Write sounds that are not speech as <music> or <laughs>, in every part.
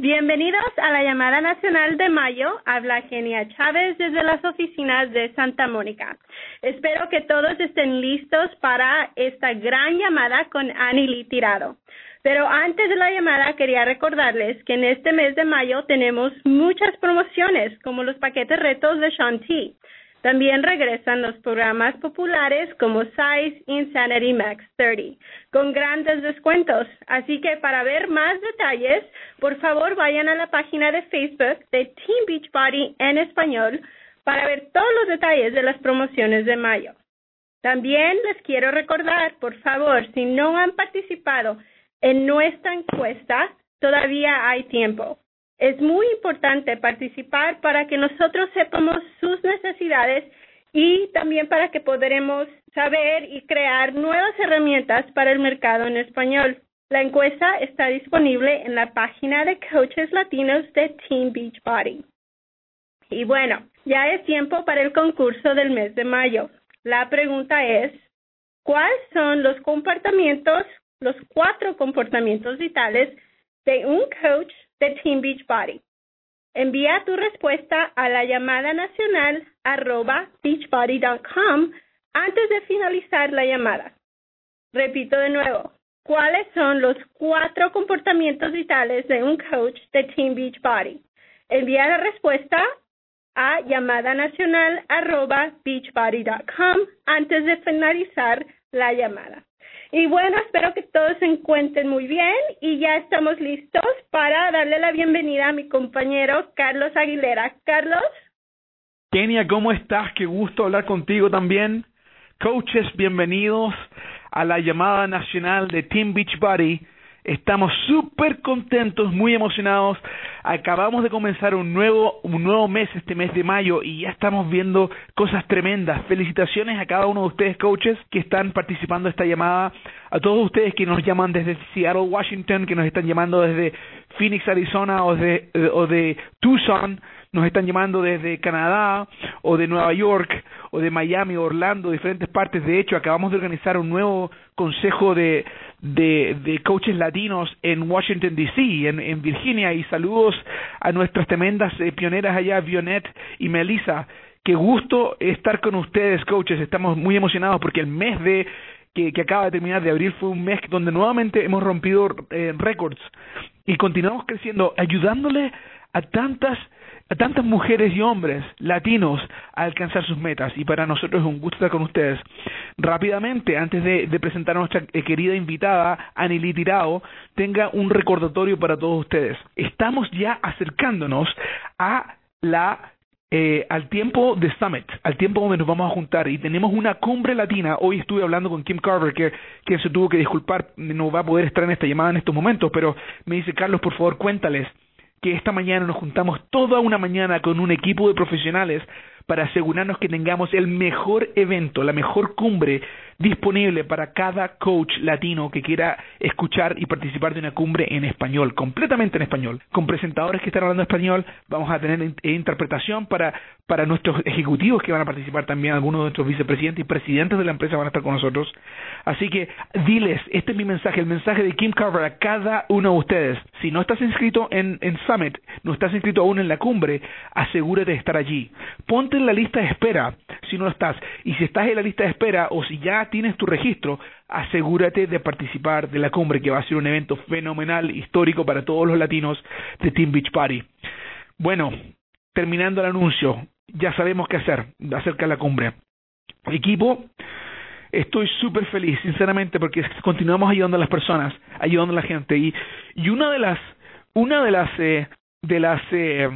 Bienvenidos a la llamada nacional de mayo. Habla Genia Chávez desde las oficinas de Santa Mónica. Espero que todos estén listos para esta gran llamada con Annie Tirado. Pero antes de la llamada quería recordarles que en este mes de mayo tenemos muchas promociones como los paquetes retos de Shanti. También regresan los programas populares como Size Insanity Max 30 con grandes descuentos. Así que para ver más detalles, por favor vayan a la página de Facebook de Team Beachbody en español para ver todos los detalles de las promociones de mayo. También les quiero recordar, por favor, si no han participado en nuestra encuesta, todavía hay tiempo. Es muy importante participar para que nosotros sepamos sus necesidades y también para que podremos saber y crear nuevas herramientas para el mercado en español. La encuesta está disponible en la página de coaches latinos de Team Beachbody. Y bueno, ya es tiempo para el concurso del mes de mayo. La pregunta es, ¿cuáles son los comportamientos, los cuatro comportamientos vitales de un coach de Team Beachbody. Envía tu respuesta a la llamada nacional arroba beachbody.com antes de finalizar la llamada. Repito de nuevo, ¿cuáles son los cuatro comportamientos vitales de un coach de Team Beachbody? Envía la respuesta a llamada nacional arroba beachbody.com antes de finalizar la llamada. Y bueno, espero que todos se encuentren muy bien y ya estamos listos para darle la bienvenida a mi compañero Carlos Aguilera. Carlos. Kenia, ¿cómo estás? Qué gusto hablar contigo también. Coaches, bienvenidos a la llamada nacional de Team Beachbody Estamos súper contentos, muy emocionados. Acabamos de comenzar un nuevo, un nuevo mes, este mes de mayo, y ya estamos viendo cosas tremendas. Felicitaciones a cada uno de ustedes, coaches, que están participando de esta llamada. A todos ustedes que nos llaman desde Seattle, Washington, que nos están llamando desde Phoenix, Arizona, o de, o de Tucson nos están llamando desde Canadá o de Nueva York o de Miami, Orlando, diferentes partes. De hecho, acabamos de organizar un nuevo consejo de, de, coaches latinos en Washington, D.C., en, en, Virginia. Y saludos a nuestras tremendas eh, pioneras allá, Vionet y Melissa. Qué gusto estar con ustedes, coaches. Estamos muy emocionados porque el mes de que, que, acaba de terminar de abril fue un mes donde nuevamente hemos rompido eh, récords y continuamos creciendo, ayudándole a tantas a tantas mujeres y hombres latinos a alcanzar sus metas y para nosotros es un gusto estar con ustedes. Rápidamente, antes de, presentar a nuestra eh, querida invitada, Anily Tirao, tenga un recordatorio para todos ustedes. Estamos ya acercándonos a la eh, al tiempo de Summit, al tiempo donde nos vamos a juntar y tenemos una cumbre latina. Hoy estuve hablando con Kim Carver, que, que se tuvo que disculpar, no va a poder estar en esta llamada en estos momentos, pero me dice, Carlos, por favor, cuéntales que esta mañana nos juntamos toda una mañana con un equipo de profesionales para asegurarnos que tengamos el mejor evento, la mejor cumbre disponible para cada coach latino que quiera escuchar y participar de una cumbre en español, completamente en español, con presentadores que están hablando español, vamos a tener interpretación para, para nuestros ejecutivos que van a participar también, algunos de nuestros vicepresidentes y presidentes de la empresa van a estar con nosotros. Así que diles, este es mi mensaje, el mensaje de Kim Carver a cada uno de ustedes. Si no estás inscrito en, en Summit, no estás inscrito aún en la cumbre, asegúrate de estar allí. Ponte en la lista de espera si no estás. Y si estás en la lista de espera o si ya tienes tu registro, asegúrate de participar de la cumbre, que va a ser un evento fenomenal, histórico para todos los latinos de Team Beach Party. Bueno, terminando el anuncio, ya sabemos qué hacer acerca de la cumbre. Equipo, estoy súper feliz, sinceramente, porque continuamos ayudando a las personas, ayudando a la gente. Y, y una de las, una de las, eh, de las eh,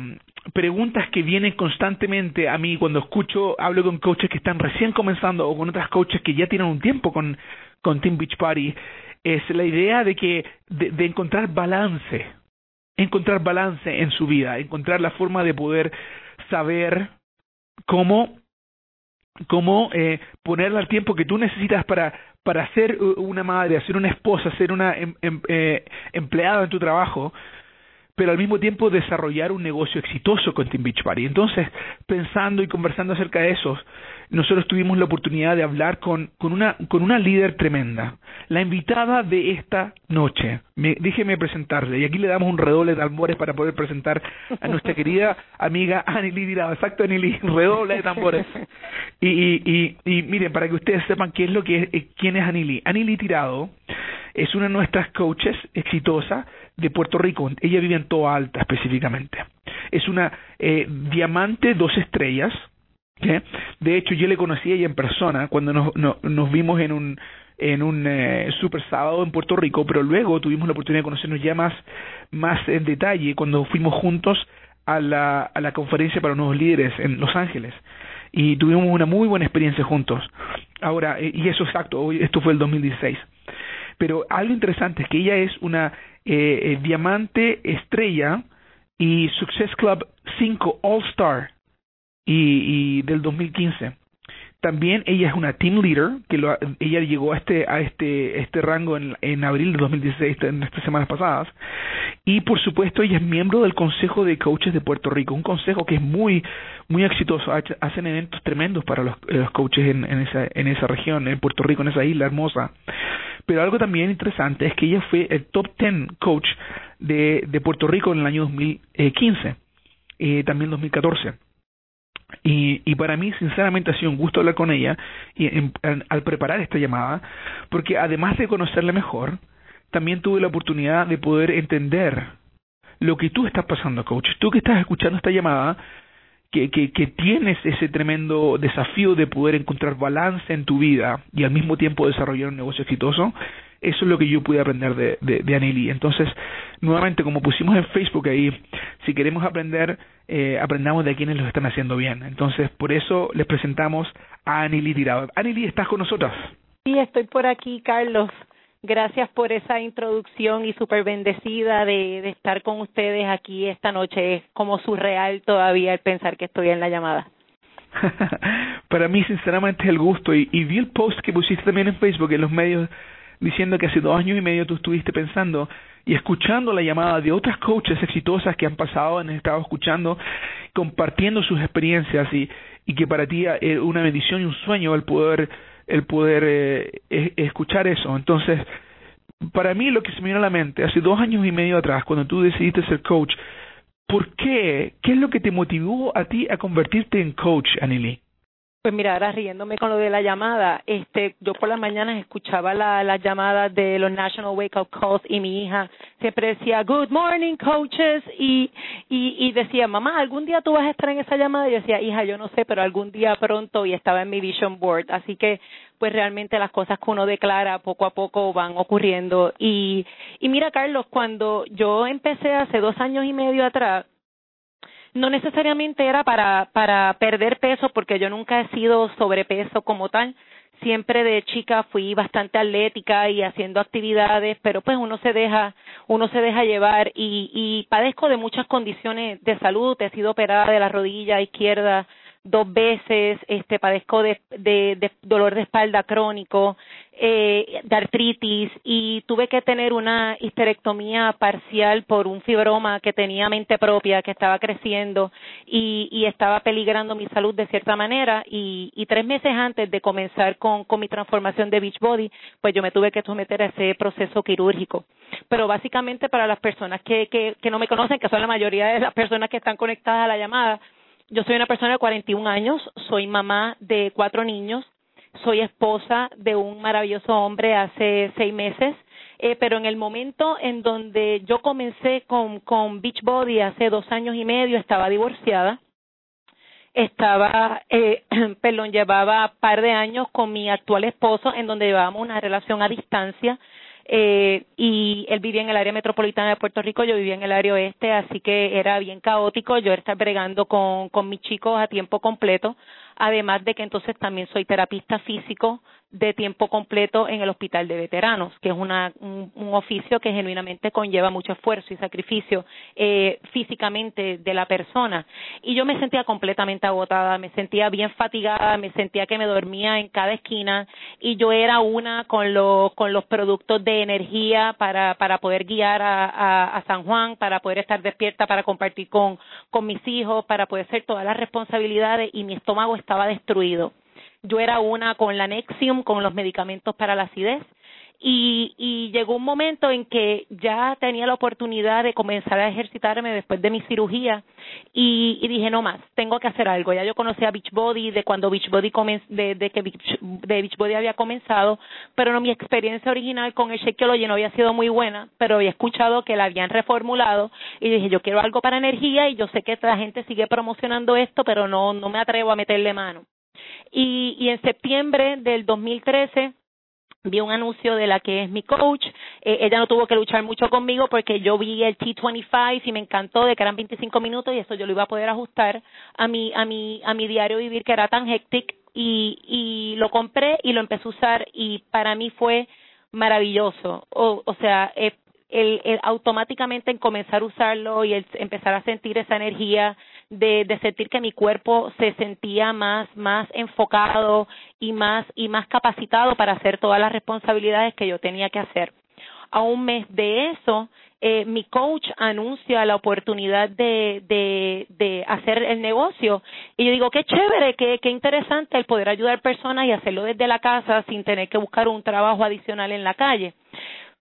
preguntas que vienen constantemente a mí cuando escucho, hablo con coaches que están recién comenzando o con otras coaches que ya tienen un tiempo con, con Team Beach Party, es la idea de que, de, de encontrar balance, encontrar balance en su vida, encontrar la forma de poder saber cómo cómo eh, ponerle al tiempo que tú necesitas para para ser una madre, ser una esposa, ser una em, em, eh, empleada en tu trabajo, pero al mismo tiempo desarrollar un negocio exitoso con Team Beachbody. Entonces, pensando y conversando acerca de eso, nosotros tuvimos la oportunidad de hablar con, con, una, con una líder tremenda, la invitada de esta noche. Me, déjeme presentarle, y aquí le damos un redoble de tambores para poder presentar a nuestra querida amiga Anily Tirado. Exacto, Anily, redoble de tambores. Y, y, y, y, miren, para que ustedes sepan qué es lo que es, eh, quién es Anily. Anily Tirado es una de nuestras coaches exitosa de Puerto Rico. Ella vive en Toa Alta específicamente. Es una eh, diamante dos estrellas. De hecho, yo le conocí a ella en persona cuando nos, nos vimos en un en un eh, super sábado en Puerto Rico, pero luego tuvimos la oportunidad de conocernos ya más, más en detalle cuando fuimos juntos a la, a la conferencia para nuevos líderes en Los Ángeles y tuvimos una muy buena experiencia juntos. Ahora, eh, y eso exacto, esto fue el 2016. Pero algo interesante es que ella es una eh, eh, diamante estrella y Success Club 5 All Star y, y del 2015. También ella es una team leader, que lo, ella llegó a este a este este rango en, en abril de 2016, en estas semanas pasadas. Y por supuesto ella es miembro del Consejo de Coaches de Puerto Rico, un consejo que es muy muy exitoso, hacen eventos tremendos para los, los coaches en, esa en esa región, en Puerto Rico, en esa isla hermosa. Pero algo también interesante es que ella fue el top 10 coach de, de Puerto Rico en el año 2015, eh, también 2014. Y, y para mí, sinceramente, ha sido un gusto hablar con ella y al preparar esta llamada, porque además de conocerla mejor, también tuve la oportunidad de poder entender lo que tú estás pasando, coach. Tú que estás escuchando esta llamada, que, que, que tienes ese tremendo desafío de poder encontrar balance en tu vida y al mismo tiempo desarrollar un negocio exitoso, eso es lo que yo pude aprender de, de, de Aneli. Entonces, nuevamente, como pusimos en Facebook ahí, si queremos aprender, eh, aprendamos de quienes lo están haciendo bien. Entonces, por eso les presentamos a Aneli Tirado. Aneli, ¿estás con nosotros? Sí, estoy por aquí, Carlos. Gracias por esa introducción y súper bendecida de, de estar con ustedes aquí esta noche. Es como surreal todavía el pensar que estoy en la llamada. <laughs> Para mí, sinceramente, es el gusto. Y, y vi el post que pusiste también en Facebook, en los medios, diciendo que hace dos años y medio tú estuviste pensando y escuchando la llamada de otras coaches exitosas que han pasado, han estado escuchando, compartiendo sus experiencias y, y que para ti es una bendición y un sueño el poder el poder eh, escuchar eso. Entonces, para mí lo que se me vino a la mente, hace dos años y medio atrás, cuando tú decidiste ser coach, ¿por qué? ¿Qué es lo que te motivó a ti a convertirte en coach, Anily? Pues mira, ahora riéndome con lo de la llamada, este, yo por las mañanas escuchaba la, las llamadas de los National Wake Up Calls y mi hija siempre decía Good morning coaches y, y, y decía mamá algún día tú vas a estar en esa llamada y yo decía hija yo no sé pero algún día pronto y estaba en mi vision board. Así que pues realmente las cosas que uno declara poco a poco van ocurriendo. Y y mira Carlos cuando yo empecé hace dos años y medio atrás no necesariamente era para, para perder peso, porque yo nunca he sido sobrepeso como tal. Siempre de chica fui bastante atlética y haciendo actividades, pero pues uno se deja, uno se deja llevar y, y padezco de muchas condiciones de salud. He sido operada de la rodilla izquierda dos veces, este, padezco de, de, dolor de espalda crónico, eh, de artritis y tuve que tener una histerectomía parcial por un fibroma que tenía mente propia, que estaba creciendo y, y estaba peligrando mi salud de cierta manera y, y tres meses antes de comenzar con, con mi transformación de Beachbody, pues yo me tuve que someter a ese proceso quirúrgico. Pero básicamente para las personas que, que, que no me conocen, que son la mayoría de las personas que están conectadas a la llamada, yo soy una persona de 41 años, soy mamá de cuatro niños, soy esposa de un maravilloso hombre hace seis meses, eh, pero en el momento en donde yo comencé con, con Beachbody hace dos años y medio, estaba divorciada, estaba, eh, <clears throat> perdón, llevaba par de años con mi actual esposo en donde llevábamos una relación a distancia eh, y él vivía en el área metropolitana de Puerto Rico, yo vivía en el área oeste, así que era bien caótico. Yo estar bregando con, con mis chicos a tiempo completo, además de que entonces también soy terapista físico de tiempo completo en el hospital de veteranos, que es una, un, oficio que genuinamente conlleva mucho esfuerzo y sacrificio eh, físicamente de la persona. Y yo me sentía completamente agotada, me sentía bien fatigada, me sentía que me dormía en cada esquina y yo era una con, los con los productos de energía para, para poder guiar a, a, San Juan, para poder estar despierta, para compartir con, con mis hijos, para poder hacer todas las responsabilidades y mi estómago estaba destruido yo era una con la Nexium, con los medicamentos para la acidez. Y, y llegó un momento en que ya tenía la oportunidad de comenzar a ejercitarme después de mi cirugía y, dije no más, tengo que hacer algo. Ya yo conocía Beachbody de cuando Beachbody de, de que Beach, de Beachbody había comenzado, pero no mi experiencia original con el Shakeology no había sido muy buena, pero había escuchado que la habían reformulado y dije yo quiero algo para energía y yo sé que la gente sigue promocionando esto, pero no no me atrevo a meterle mano. Y, y en septiembre del 2013 vi un anuncio de la que es mi coach. Eh, ella no tuvo que luchar mucho conmigo porque yo vi el T25 y me encantó de que eran 25 minutos y eso yo lo iba a poder ajustar a mi a mi a mi diario vivir que era tan hectic y lo compré y lo empecé a usar y para mí fue maravilloso. O, o sea, eh, el, el, automáticamente en comenzar a usarlo y el empezar a sentir esa energía de, de sentir que mi cuerpo se sentía más más enfocado y más y más capacitado para hacer todas las responsabilidades que yo tenía que hacer. A un mes de eso, eh, mi coach anuncia la oportunidad de, de, de hacer el negocio y yo digo qué chévere, qué, qué interesante el poder ayudar personas y hacerlo desde la casa sin tener que buscar un trabajo adicional en la calle.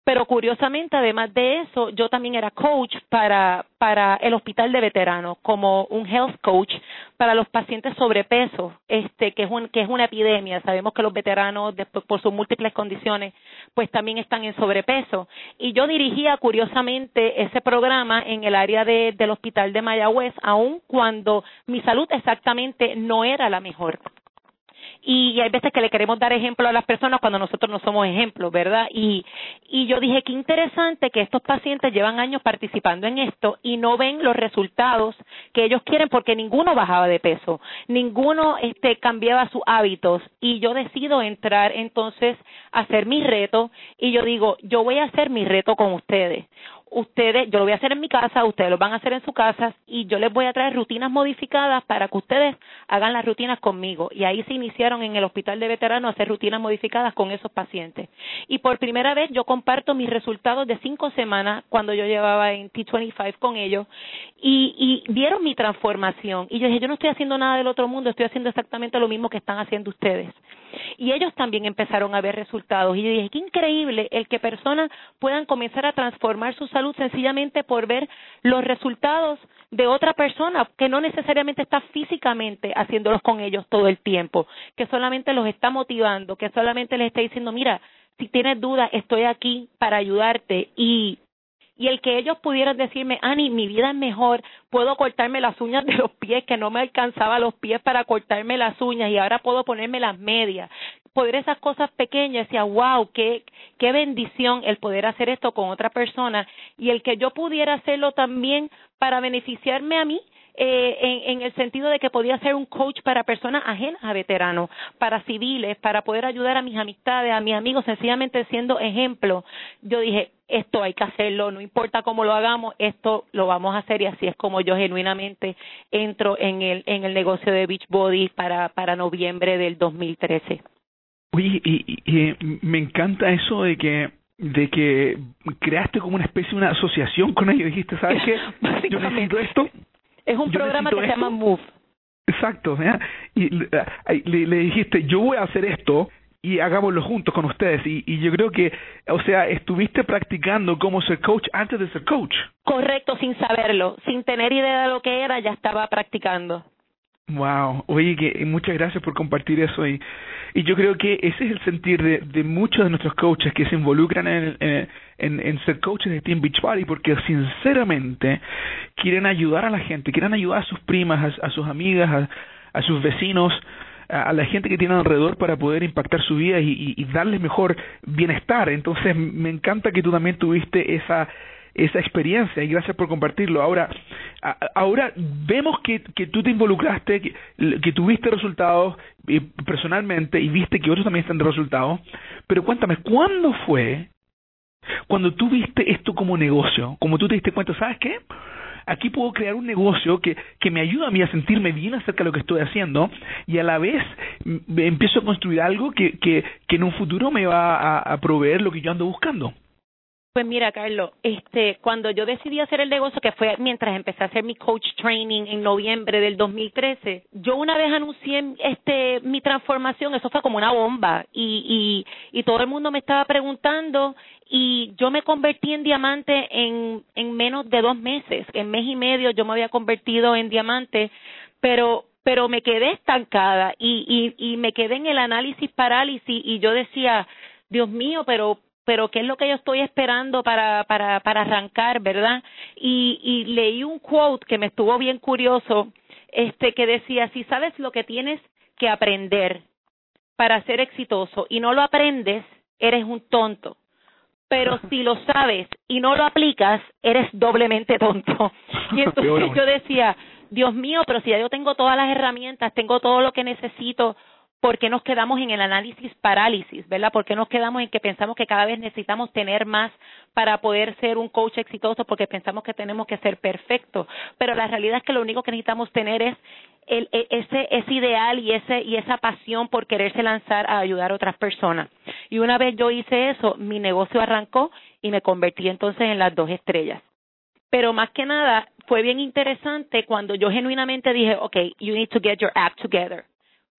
Pero curiosamente, además de eso, yo también era coach para, para el hospital de veteranos, como un health coach para los pacientes sobrepeso, este, que es, un, que es una epidemia. Sabemos que los veteranos, por sus múltiples condiciones, pues también están en sobrepeso. Y yo dirigía curiosamente ese programa en el área de, del hospital de Mayagüez, aun cuando mi salud exactamente no era la mejor y hay veces que le queremos dar ejemplo a las personas cuando nosotros no somos ejemplos, ¿verdad? Y, y yo dije, qué interesante que estos pacientes llevan años participando en esto y no ven los resultados que ellos quieren porque ninguno bajaba de peso, ninguno este, cambiaba sus hábitos y yo decido entrar entonces a hacer mi reto y yo digo, yo voy a hacer mi reto con ustedes ustedes, yo lo voy a hacer en mi casa, ustedes lo van a hacer en su casa y yo les voy a traer rutinas modificadas para que ustedes hagan las rutinas conmigo. Y ahí se iniciaron en el hospital de veteranos a hacer rutinas modificadas con esos pacientes. Y por primera vez yo comparto mis resultados de cinco semanas cuando yo llevaba en T25 con ellos y, vieron mi transformación. Y yo dije, yo no estoy haciendo nada del otro mundo, estoy haciendo exactamente lo mismo que están haciendo ustedes. Y ellos también empezaron a ver resultados. Y yo dije, qué increíble el que personas puedan comenzar a transformar su salud salud sencillamente por ver los resultados de otra persona que no necesariamente está físicamente haciéndolos con ellos todo el tiempo, que solamente los está motivando, que solamente les está diciendo, mira, si tienes dudas, estoy aquí para ayudarte y y el que ellos pudieran decirme, Ani, mi vida es mejor, puedo cortarme las uñas de los pies, que no me alcanzaba los pies para cortarme las uñas y ahora puedo ponerme las medias, poder esas cosas pequeñas, decía, wow, qué, qué bendición el poder hacer esto con otra persona y el que yo pudiera hacerlo también para beneficiarme a mí eh, en, en el sentido de que podía ser un coach para personas ajenas a veteranos, para civiles, para poder ayudar a mis amistades, a mis amigos, sencillamente siendo ejemplo. Yo dije, esto hay que hacerlo, no importa cómo lo hagamos, esto lo vamos a hacer y así es como yo genuinamente entro en el, en el negocio de Beachbody para, para noviembre del 2013. Oye, y, y, me encanta eso de que de que creaste como una especie de una asociación con ellos. Dijiste, ¿sabes qué? <laughs> Yo necesito esto. Es un programa que se llama Move. Exacto. Y le, le, dijiste, yo voy a hacer esto y hagámoslo juntos con ustedes. Y, y yo creo que, o sea, estuviste practicando cómo ser coach antes de ser coach. Correcto, sin saberlo, sin tener idea de lo que era, ya estaba practicando. Wow, oye, que muchas gracias por compartir eso y, y yo creo que ese es el sentir de, muchos de nuestros coaches que se involucran en, en, en, ser coaches de Team Beachbody porque sinceramente quieren ayudar a la gente, quieren ayudar a sus primas, a, sus amigas, a, sus vecinos, a, la gente que tienen alrededor para poder impactar su vida y, y darles mejor bienestar. Entonces me encanta que tú también tuviste esa esa experiencia y gracias por compartirlo. Ahora, ahora vemos que, que tú te involucraste, que, que tuviste resultados eh, personalmente y viste que otros también están de resultados, pero cuéntame, ¿cuándo fue cuando tú viste esto como negocio? Como tú te diste cuenta, ¿sabes qué? aquí puedo crear un negocio que, que me ayuda a mí a sentirme bien acerca de lo que estoy haciendo y a la vez empiezo a construir algo que, que, que en un futuro me va a, a proveer lo que yo ando buscando. Pues mira, Carlos, este, cuando yo decidí hacer el negocio, que fue mientras empecé a hacer mi coach training en noviembre del 2013, yo una vez anuncié este mi transformación, eso fue como una bomba y y, y todo el mundo me estaba preguntando y yo me convertí en diamante en en menos de dos meses, en mes y medio yo me había convertido en diamante, pero pero me quedé estancada y y y me quedé en el análisis parálisis y yo decía Dios mío, pero pero qué es lo que yo estoy esperando para, para, para arrancar, ¿verdad? Y, y leí un quote que me estuvo bien curioso, este, que decía, si sabes lo que tienes que aprender para ser exitoso y no lo aprendes, eres un tonto. Pero <laughs> si lo sabes y no lo aplicas, eres doblemente tonto. Y <laughs> entonces yo decía, Dios mío, pero si ya yo tengo todas las herramientas, tengo todo lo que necesito, ¿Por qué nos quedamos en el análisis parálisis, verdad? ¿Por qué nos quedamos en que pensamos que cada vez necesitamos tener más para poder ser un coach exitoso? Porque pensamos que tenemos que ser perfectos. Pero la realidad es que lo único que necesitamos tener es el, e, ese, ese ideal y, ese, y esa pasión por quererse lanzar a ayudar a otras personas. Y una vez yo hice eso, mi negocio arrancó y me convertí entonces en las dos estrellas. Pero más que nada, fue bien interesante cuando yo genuinamente dije, okay, you need to get your act together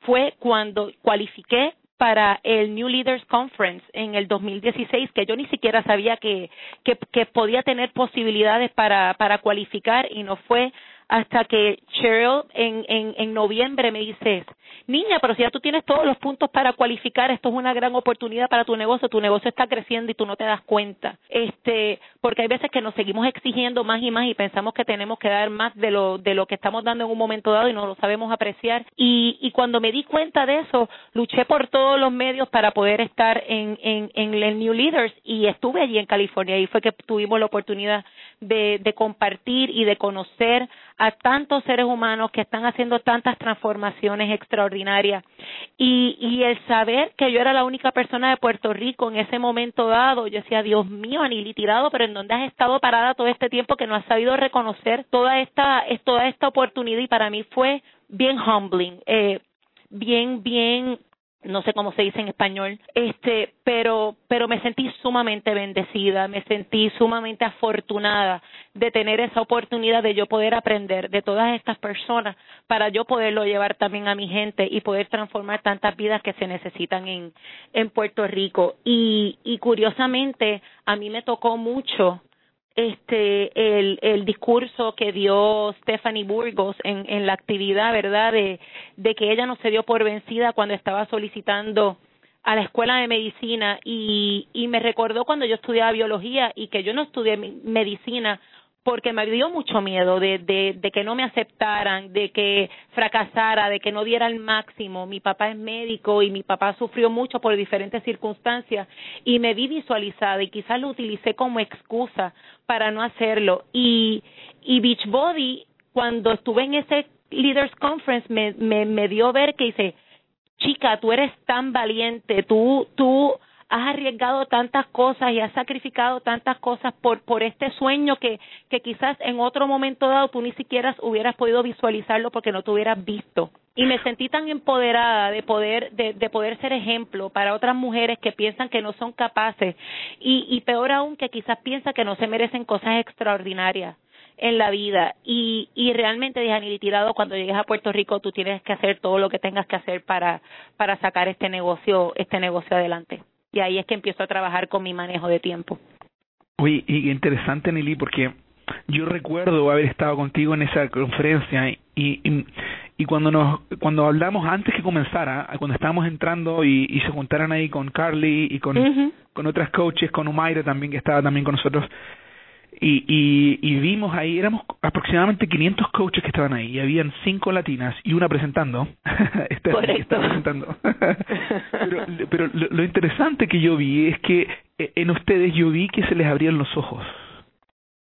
fue cuando cualifiqué para el New Leaders Conference en el 2016, que yo ni siquiera sabía que, que, que podía tener posibilidades para, para cualificar y no fue hasta que Cheryl en, en, en noviembre me dice, niña, pero si ya tú tienes todos los puntos para cualificar, esto es una gran oportunidad para tu negocio, tu negocio está creciendo y tú no te das cuenta. Este, porque hay veces que nos seguimos exigiendo más y más y pensamos que tenemos que dar más de lo, de lo que estamos dando en un momento dado y no lo sabemos apreciar. Y, y cuando me di cuenta de eso, luché por todos los medios para poder estar en, en, en el New Leaders y estuve allí en California y fue que tuvimos la oportunidad de, de compartir y de conocer a tantos seres humanos que están haciendo tantas transformaciones extraordinarias y, y el saber que yo era la única persona de Puerto Rico en ese momento dado, yo decía, Dios mío, Anili tirado, pero ¿en dónde has estado parada todo este tiempo que no has sabido reconocer toda esta, toda esta oportunidad? Y para mí fue bien humbling, eh, bien, bien no sé cómo se dice en español, este, pero, pero me sentí sumamente bendecida, me sentí sumamente afortunada de tener esa oportunidad de yo poder aprender de todas estas personas para yo poderlo llevar también a mi gente y poder transformar tantas vidas que se necesitan en, en Puerto Rico. Y, y curiosamente, a mí me tocó mucho este el, el discurso que dio Stephanie Burgos en, en la actividad, ¿verdad? De, de que ella no se dio por vencida cuando estaba solicitando a la escuela de medicina y, y me recordó cuando yo estudiaba biología y que yo no estudié medicina porque me dio mucho miedo de, de, que no me aceptaran, de que fracasara, de que no diera el máximo. Mi papá es médico y mi papá sufrió mucho por diferentes circunstancias y me vi visualizada y quizás lo utilicé como excusa para no hacerlo. Y, y Beachbody, cuando estuve en ese Leaders Conference, me, me, me dio ver que dice, chica, tú eres tan valiente, tú, tú has arriesgado tantas cosas y has sacrificado tantas cosas por, por este sueño que, que quizás en otro momento dado tú ni siquiera hubieras podido visualizarlo porque no te hubieras visto. Y me sentí tan empoderada de poder, de, de poder ser ejemplo para otras mujeres que piensan que no son capaces y, y peor aún que quizás piensan que no se merecen cosas extraordinarias en la vida y, y realmente dije tirado cuando llegues a Puerto Rico tú tienes que hacer todo lo que tengas que hacer para para sacar este negocio este negocio adelante y ahí es que empiezo a trabajar con mi manejo de tiempo. Oye, y interesante, Nelly, porque yo recuerdo haber estado contigo en esa conferencia y, y, y cuando nos cuando hablamos antes que comenzara, cuando estábamos entrando y, y se juntaran ahí con Carly y con, con otras coaches, con Umaira también que estaba también con nosotros, y, y, y vimos ahí, éramos aproximadamente 500 coaches que estaban ahí y habían cinco latinas y una presentando. <laughs> Correcto. presentando. <laughs> pero pero lo, lo, interesante que yo vi es que eh, en ustedes yo vi que se les abrían los ojos.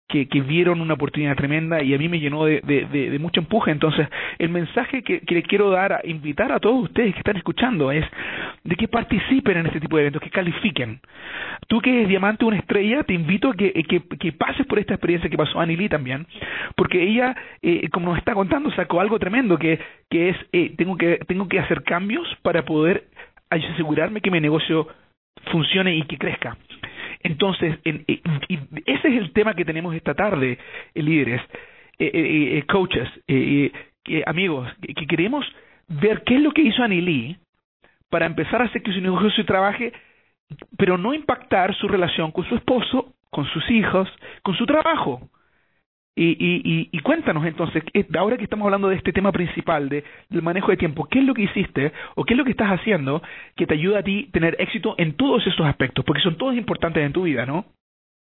Que, que, vieron una oportunidad tremenda y a mí me llenó de, de, mucho empuje. Entonces, el mensaje que, que le quiero dar, a invitar a todos ustedes que están escuchando es de que participen en este tipo de eventos, que califiquen. Tú que eres diamante una estrella, te invito a que, que pases por esta experiencia que pasó Annie Lee también, porque ella, eh, como nos está contando, sacó algo tremendo que, que es, eh, tengo, que, tengo que hacer cambios para poder asegurarme que mi negocio funcione y que crezca. Entonces, en, y ese es el tema que tenemos esta tarde, eh, líderes, eh, eh, coaches, amigos, que queremos ver qué es lo que hizo Annie Lee para empezar a hacer que su negocio trabaje, pero no impactar su relación con su esposo, con sus hijos, con su trabajo. Y, y, y, cuéntanos entonces, ahora que estamos hablando de este tema principal, de, del manejo de tiempo, ¿qué es lo que hiciste o qué es lo que estás haciendo que te ayuda a ti tener éxito en todos esos aspectos? Porque son todos importantes en tu vida, ¿no?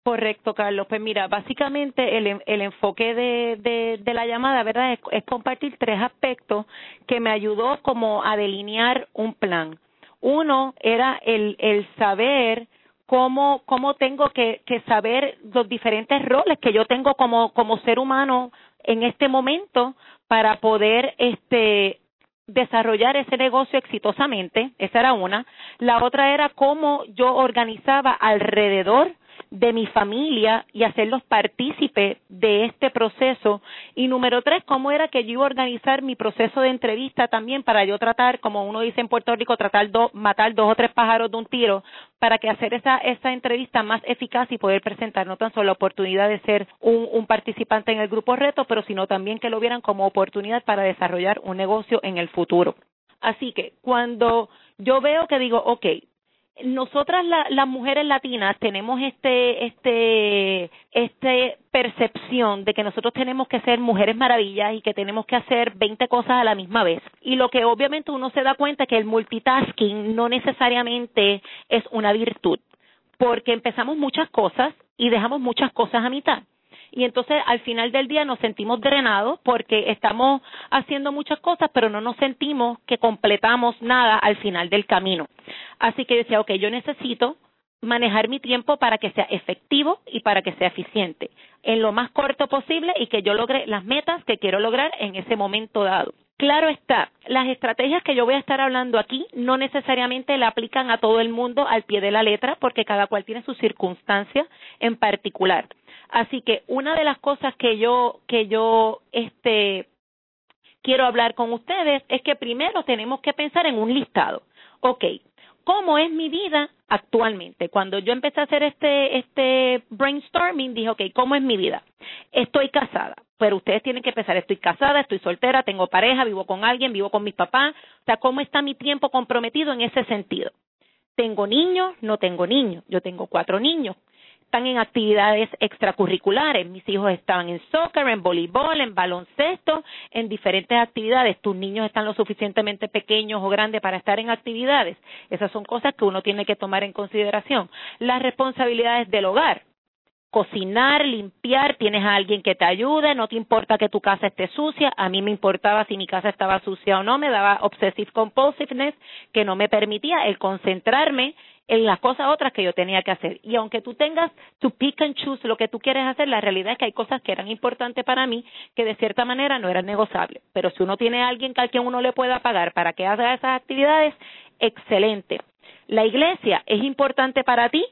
Correcto, Carlos. Pues mira, básicamente el, el enfoque de, de, de la llamada, ¿verdad? Es, es compartir tres aspectos que me ayudó como a delinear un plan. Uno era el, el saber cómo, cómo tengo que, que saber los diferentes roles que yo tengo como, como ser humano en este momento para poder este desarrollar ese negocio exitosamente, esa era una. La otra era cómo yo organizaba alrededor de mi familia y hacerlos partícipes de este proceso. Y número tres, cómo era que yo iba a organizar mi proceso de entrevista también para yo tratar, como uno dice en Puerto Rico, tratar matar dos o tres pájaros de un tiro para que hacer esa, esa entrevista más eficaz y poder presentar no tan solo la oportunidad de ser un, un participante en el grupo reto, pero sino también que lo vieran como oportunidad para desarrollar un negocio en el futuro. Así que cuando yo veo que digo, ok, nosotras las mujeres latinas tenemos este este este percepción de que nosotros tenemos que ser mujeres maravillas y que tenemos que hacer 20 cosas a la misma vez. Y lo que obviamente uno se da cuenta es que el multitasking no necesariamente es una virtud porque empezamos muchas cosas y dejamos muchas cosas a mitad y entonces al final del día nos sentimos drenados porque estamos haciendo muchas cosas, pero no nos sentimos que completamos nada al final del camino. Así que decía, ok, yo necesito manejar mi tiempo para que sea efectivo y para que sea eficiente, en lo más corto posible y que yo logre las metas que quiero lograr en ese momento dado. Claro está, las estrategias que yo voy a estar hablando aquí no necesariamente la aplican a todo el mundo al pie de la letra porque cada cual tiene su circunstancia en particular. Así que una de las cosas que yo que yo este quiero hablar con ustedes es que primero tenemos que pensar en un listado. Ok, ¿cómo es mi vida actualmente? Cuando yo empecé a hacer este este brainstorming dije, ok, ¿cómo es mi vida? Estoy casada, pero ustedes tienen que pensar, estoy casada, estoy soltera, tengo pareja, vivo con alguien, vivo con mis papás, o sea, ¿cómo está mi tiempo comprometido en ese sentido? ¿Tengo niños? No tengo niños. Yo tengo cuatro niños están en actividades extracurriculares. Mis hijos estaban en soccer, en voleibol, en baloncesto, en diferentes actividades. Tus niños están lo suficientemente pequeños o grandes para estar en actividades. Esas son cosas que uno tiene que tomar en consideración. Las responsabilidades del hogar cocinar, limpiar, tienes a alguien que te ayude, no te importa que tu casa esté sucia, a mí me importaba si mi casa estaba sucia o no, me daba obsessive compulsiveness que no me permitía el concentrarme en las cosas otras que yo tenía que hacer. Y aunque tú tengas tu pick and choose lo que tú quieres hacer, la realidad es que hay cosas que eran importantes para mí que de cierta manera no eran negociables. Pero si uno tiene a alguien al que uno le pueda pagar para que haga esas actividades, excelente. La iglesia es importante para ti,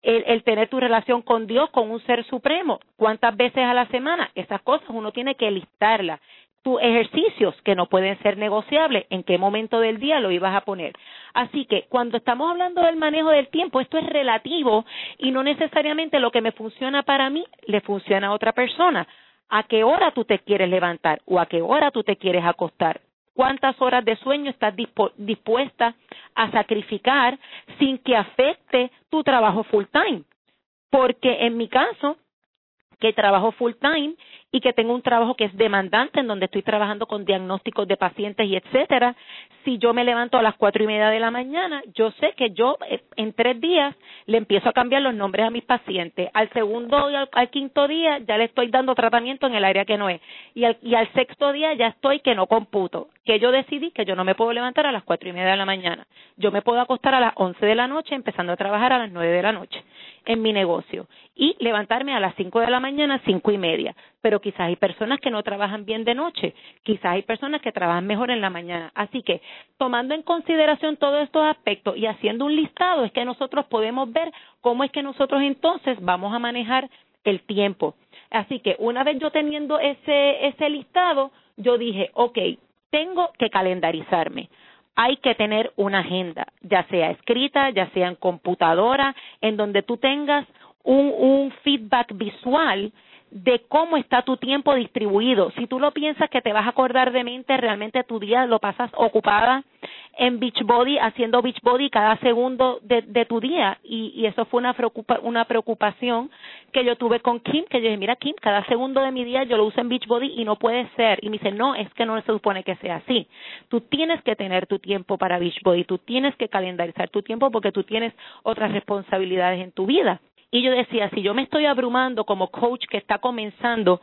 el, el, tener tu relación con Dios, con un ser supremo. ¿Cuántas veces a la semana? Esas cosas uno tiene que listarlas. Tus ejercicios que no pueden ser negociables, en qué momento del día lo ibas a poner. Así que cuando estamos hablando del manejo del tiempo, esto es relativo y no necesariamente lo que me funciona para mí le funciona a otra persona. ¿A qué hora tú te quieres levantar o a qué hora tú te quieres acostar? cuántas horas de sueño estás dispuesta a sacrificar sin que afecte tu trabajo full time. Porque en mi caso, que trabajo full time y que tengo un trabajo que es demandante en donde estoy trabajando con diagnósticos de pacientes y etcétera, si yo me levanto a las cuatro y media de la mañana, yo sé que yo eh, en tres días le empiezo a cambiar los nombres a mis pacientes. Al segundo y al, quinto día ya le estoy dando tratamiento en el área que no es. Y al, y al sexto día ya estoy que no computo. Que yo decidí que yo no me puedo levantar a las cuatro y media de la mañana. Yo me puedo acostar a las once de la noche empezando a trabajar a las nueve de la noche en mi negocio. y levantarme a las cinco de la mañana, cinco y media. Pero quizás hay personas que no trabajan bien de noche, quizás hay personas que trabajan mejor en la mañana. Así que tomando en consideración todos estos aspectos y haciendo un listado es que nosotros podemos ver cómo es que nosotros entonces vamos a manejar el tiempo. Así que una vez yo teniendo ese, ese listado, yo dije, ok, tengo que calendarizarme hay que tener una agenda, ya sea escrita, ya sea en computadora, en donde tú tengas un, un feedback visual de cómo está tu tiempo distribuido. Si tú lo piensas que te vas a acordar de mente, realmente tu día lo pasas ocupada en Beachbody, haciendo Beachbody cada segundo de, tu día. Y, y, eso fue una, preocupa, una preocupación que yo tuve con Kim, que yo dije, mira Kim, cada segundo de mi día yo lo uso en Beachbody y no puede ser. Y me dice, no, es que no se supone que sea así. Tú tienes que tener tu tiempo para Beachbody, tú tienes que calendarizar tu tiempo porque tú tienes otras responsabilidades en tu vida. Y yo decía, si yo me estoy abrumando como coach que está comenzando,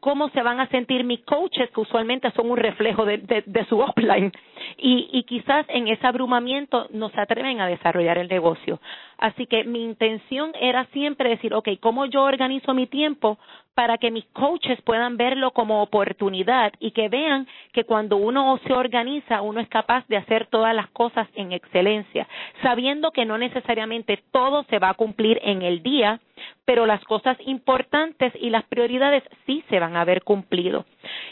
¿cómo se van a sentir mis coaches que usualmente son un reflejo de, su offline? Y, y quizás en ese abrumamiento no se atreven a desarrollar el negocio. Así que mi intención era siempre decir, ok, ¿cómo yo organizo mi tiempo para que mis coaches puedan verlo como oportunidad y que vean que cuando uno se organiza, uno es capaz de hacer todas las cosas en excelencia, sabiendo que no necesariamente todo se va a cumplir en el día, pero las cosas importantes y las prioridades sí se van a ver cumplido.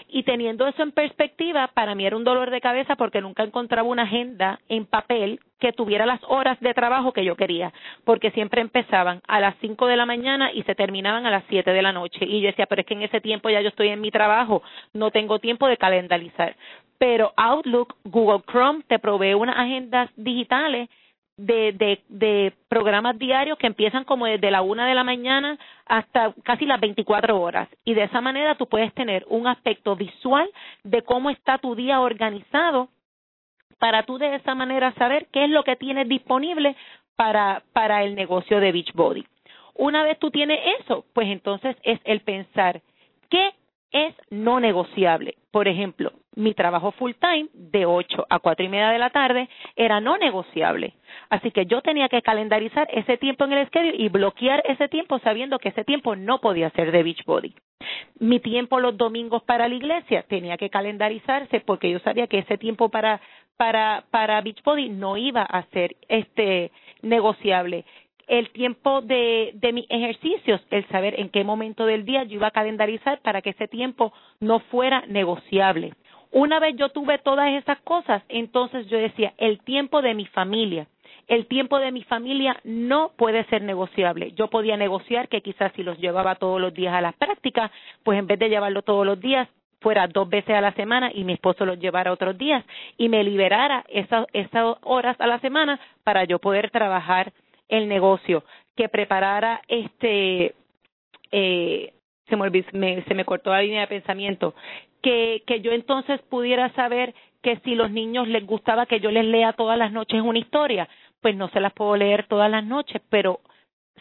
Y teniendo eso en perspectiva, para mí era un dolor de cabeza porque nunca encontraba una agenda en papel que tuviera las horas de trabajo que yo quería, porque siempre empezaban a las 5 de la mañana y se terminaban a las 7 de la noche. Y yo decía, pero es que en ese tiempo ya yo estoy en mi trabajo, no tengo tiempo de calendarizar. Pero Outlook, Google Chrome te provee unas agendas digitales de, de, de programas diarios que empiezan como desde la una de la mañana hasta casi las 24 horas. Y de esa manera tú puedes tener un aspecto visual de cómo está tu día organizado para tú de esa manera saber qué es lo que tienes disponible para, para el negocio de Beachbody. Una vez tú tienes eso, pues entonces es el pensar qué es no negociable. Por ejemplo, mi trabajo full time de 8 a cuatro y media de la tarde era no negociable. Así que yo tenía que calendarizar ese tiempo en el schedule y bloquear ese tiempo sabiendo que ese tiempo no podía ser de Beachbody. Mi tiempo los domingos para la iglesia tenía que calendarizarse porque yo sabía que ese tiempo para para para Beachbody no iba a ser este negociable el tiempo de, mis ejercicios, el saber en qué momento del día yo iba a calendarizar para que ese tiempo no fuera negociable. Una vez yo tuve todas esas cosas, entonces yo decía, el tiempo de mi familia, el tiempo de mi familia no puede ser negociable. Yo podía negociar que quizás si los llevaba todos los días a las prácticas, pues en vez de llevarlo todos los días, fuera dos veces a la semana y mi esposo los llevara otros días y me liberara esas, esas horas a la semana para yo poder trabajar el negocio, que preparara este eh, se me, se me cortó la línea de pensamiento, que, que yo entonces pudiera saber que si los niños les gustaba que yo les lea todas las noches una historia, pues no se las puedo leer todas las noches, pero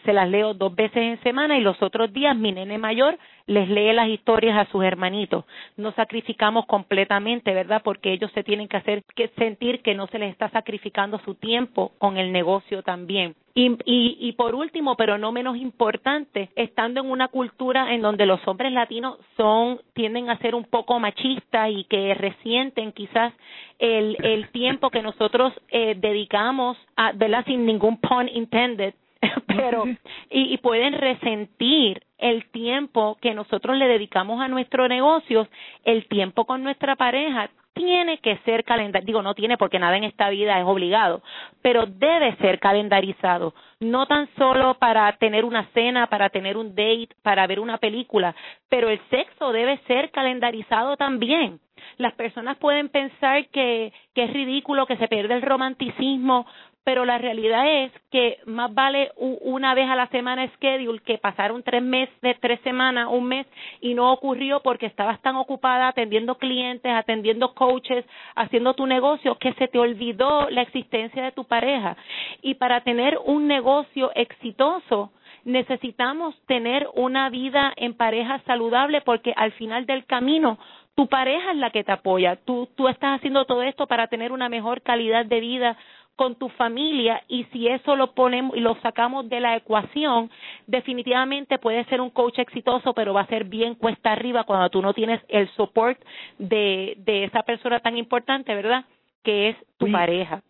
se las leo dos veces en semana y los otros días mi nene mayor les lee las historias a sus hermanitos. Nos sacrificamos completamente, ¿verdad? Porque ellos se tienen que hacer que sentir que no se les está sacrificando su tiempo con el negocio también. Y, y, y por último, pero no menos importante, estando en una cultura en donde los hombres latinos son tienden a ser un poco machistas y que resienten quizás el, el tiempo que nosotros eh, dedicamos, a, ¿verdad? Sin ningún pun intended, <laughs> pero y, y, pueden resentir el tiempo que nosotros le dedicamos a nuestros negocios, el tiempo con nuestra pareja tiene que ser calendarizado, digo no tiene porque nada en esta vida es obligado, pero debe ser calendarizado, no tan solo para tener una cena, para tener un date, para ver una película, pero el sexo debe ser calendarizado también. Las personas pueden pensar que, que es ridículo, que se pierde el romanticismo pero la realidad es que más vale una vez a la semana schedule que pasaron tres meses, tres semanas, un mes y no ocurrió porque estabas tan ocupada atendiendo clientes, atendiendo coaches, haciendo tu negocio que se te olvidó la existencia de tu pareja. Y para tener un negocio exitoso, necesitamos tener una vida en pareja saludable porque al final del camino tu pareja es la que te apoya. Tú, tú estás haciendo todo esto para tener una mejor calidad de vida con tu familia y si eso lo ponemos y lo sacamos de la ecuación, definitivamente puede ser un coach exitoso, pero va a ser bien cuesta arriba cuando tú no tienes el support de, de esa persona tan importante, ¿verdad? Que es tu pareja.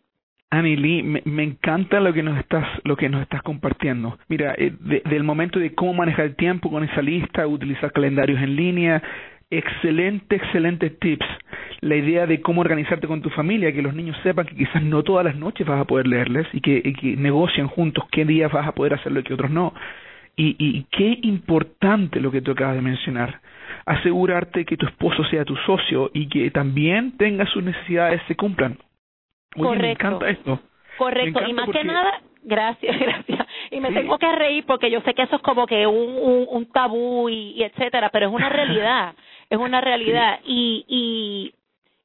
Annie Lee, me, encanta lo que nos estás lo que nos estás compartiendo. Mira, eh, del momento de cómo manejar el tiempo con esa lista, utilizar calendarios en línea, excelente, excelentes tips. La idea de cómo organizarte con tu familia, que los niños sepan que quizás no todas las noches vas a poder leerles y que, y negocien juntos qué días vas a poder hacerlo y qué otros no. Y, y qué importante lo que tú acabas de mencionar. Asegurarte que tu esposo sea tu socio y que también tenga sus necesidades se cumplan. Correcto. me encanta esto. Correcto, y más que nada, gracias, <laughs> gracias. Y me tengo que reír porque yo sé que eso es como que un, un, un tabú y, y etcétera, pero es una <laughs> realidad, es una realidad. Y, y,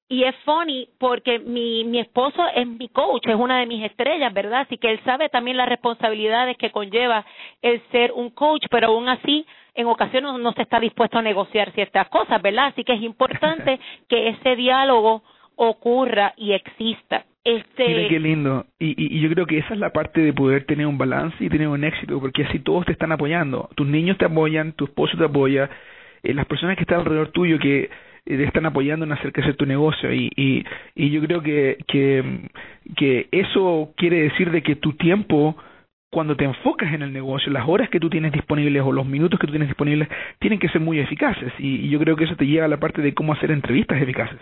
y es funny porque mi, mi esposo es mi coach, es una de mis estrellas, ¿verdad? Así que él sabe también las responsabilidades que conlleva el ser un coach, pero aún así en ocasiones no se está dispuesto a negociar ciertas cosas, ¿verdad? Así que es importante <laughs> que ese diálogo ocurra y exista. Este... Mira qué lindo. Y, y, yo creo que esa es la parte de poder tener un balance y tener un éxito, porque así todos te están apoyando. Tus niños te apoyan, tu esposo te apoya, eh, las personas que están alrededor tuyo que eh, te están apoyando en hacer crecer tu negocio. Y, y, yo creo que, que, que eso quiere decir de que tu tiempo cuando te enfocas en el negocio, las horas que tú tienes disponibles o los minutos que tú tienes disponibles tienen que ser muy eficaces y, y yo creo que eso te lleva a la parte de cómo hacer entrevistas eficaces.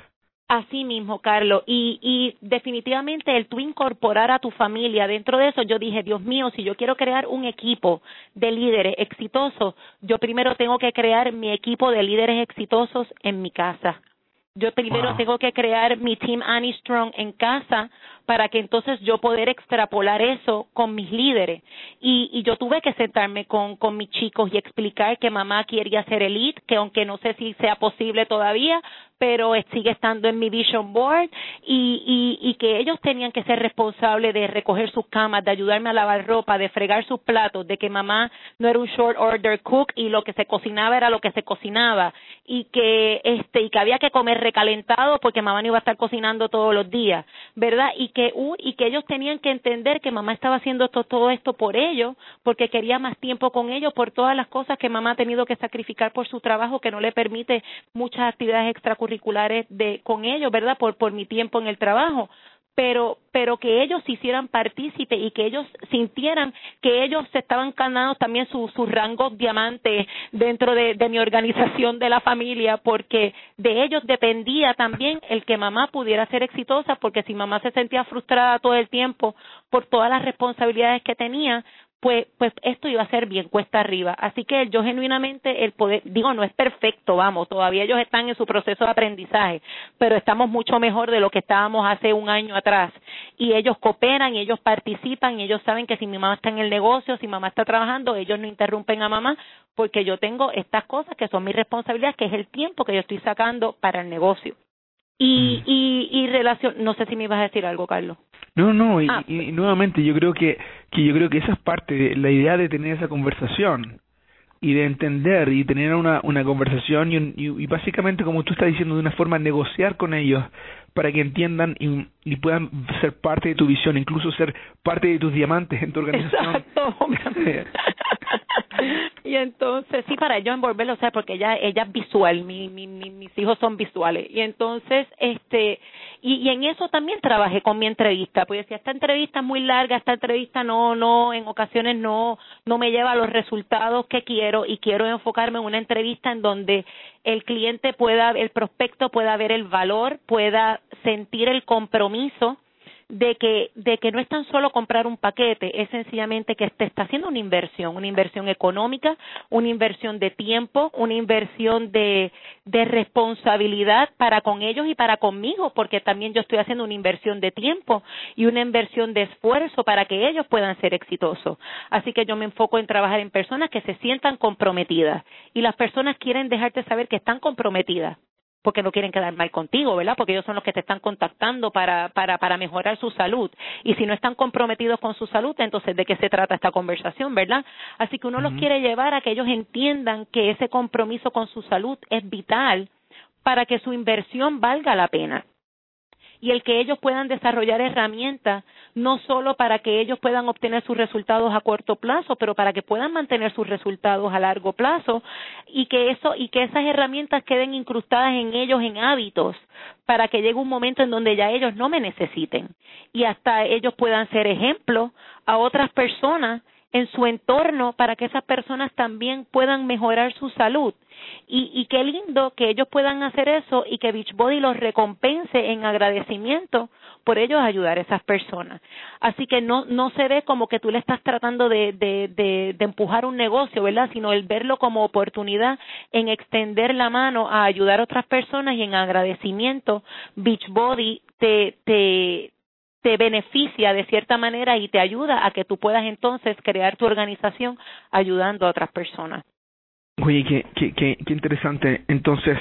Así mismo, Carlos. Y, y definitivamente el tú incorporar a tu familia dentro de eso, yo dije, Dios mío, si yo quiero crear un equipo de líderes exitosos, yo primero tengo que crear mi equipo de líderes exitosos en mi casa. Yo primero tengo que crear mi team Annie Strong en casa para que entonces yo poder extrapolar eso con mis líderes. Y, y yo tuve que sentarme con, mis chicos y explicar que mamá quería ser elite, que aunque no sé si sea posible todavía, pero sigue estando en mi vision board y, y, y que ellos tenían que ser responsables de recoger sus camas, de ayudarme a lavar ropa, de fregar sus platos, de que mamá no era un short order cook y lo que se cocinaba era lo que se cocinaba y que este y que había que comer recalentado porque mamá no iba a estar cocinando todos los días, ¿verdad? Y que y que ellos tenían que entender que mamá estaba haciendo esto, todo esto por ellos, porque quería más tiempo con ellos, por todas las cosas que mamá ha tenido que sacrificar por su trabajo que no le permite muchas actividades extracurriculares de con ellos, ¿verdad? Por por mi tiempo en el trabajo pero pero que ellos se hicieran partícipe y que ellos sintieran que ellos se estaban ganando también sus su rangos diamantes dentro de, de mi organización de la familia porque de ellos dependía también el que mamá pudiera ser exitosa porque si mamá se sentía frustrada todo el tiempo por todas las responsabilidades que tenía pues, pues esto iba a ser bien cuesta arriba. Así que yo genuinamente el poder, digo, no es perfecto, vamos, todavía ellos están en su proceso de aprendizaje, pero estamos mucho mejor de lo que estábamos hace un año atrás. Y ellos cooperan, ellos participan, y ellos saben que si mi mamá está en el negocio, si mamá está trabajando, ellos no interrumpen a mamá, porque yo tengo estas cosas que son mi responsabilidad, que es el tiempo que yo estoy sacando para el negocio. Y, mm. y, y relación, no sé si me ibas a decir algo, Carlos. No, no, y, ah. y, nuevamente yo creo que, que yo creo que esa es parte de la idea de tener esa conversación y de entender y tener una, una conversación y, y, básicamente como tú estás diciendo de una forma negociar con ellos para que entiendan y, y, puedan ser parte de tu visión, incluso ser parte de tus diamantes en tu organización. Exacto. <laughs> <laughs> y entonces, sí, para yo envolverlo, o sea, porque ella, ella es visual, mi, mi, mis hijos son visuales. Y entonces, este, y, y en eso también trabajé con mi entrevista, pues decía, esta entrevista es muy larga, esta entrevista no, no, en ocasiones no, no me lleva a los resultados que quiero y quiero enfocarme en una entrevista en donde el cliente pueda, el prospecto pueda ver el valor, pueda sentir el compromiso de que, de que no es tan solo comprar un paquete, es sencillamente que te está haciendo una inversión, una inversión económica, una inversión de tiempo, una inversión de, de responsabilidad para con ellos y para conmigo, porque también yo estoy haciendo una inversión de tiempo y una inversión de esfuerzo para que ellos puedan ser exitosos. Así que yo me enfoco en trabajar en personas que se sientan comprometidas y las personas quieren dejarte saber que están comprometidas porque no quieren quedar mal contigo, ¿verdad? Porque ellos son los que te están contactando para, para, para mejorar su salud. Y si no están comprometidos con su salud, entonces ¿de qué se trata esta conversación, verdad? Así que uno los quiere llevar a que ellos entiendan que ese compromiso con su salud es vital para que su inversión valga la pena. Y el que ellos puedan desarrollar herramientas no solo para que ellos puedan obtener sus resultados a corto plazo, pero para que puedan mantener sus resultados a largo plazo y que eso y que esas herramientas queden incrustadas en ellos en hábitos para que llegue un momento en donde ya ellos no me necesiten y hasta ellos puedan ser ejemplo a otras personas en su entorno para que esas personas también puedan mejorar su salud. Y, y qué lindo que ellos puedan hacer eso y que Beachbody los recompense en agradecimiento por ellos ayudar a esas personas. Así que no, no se ve como que tú le estás tratando de, de, empujar un negocio, ¿verdad? Sino el verlo como oportunidad en extender la mano a ayudar a otras personas y en agradecimiento Beachbody te, te, te beneficia de cierta manera y te ayuda a que tú puedas entonces crear tu organización ayudando a otras personas. Oye, qué, qué, qué, qué interesante. Entonces,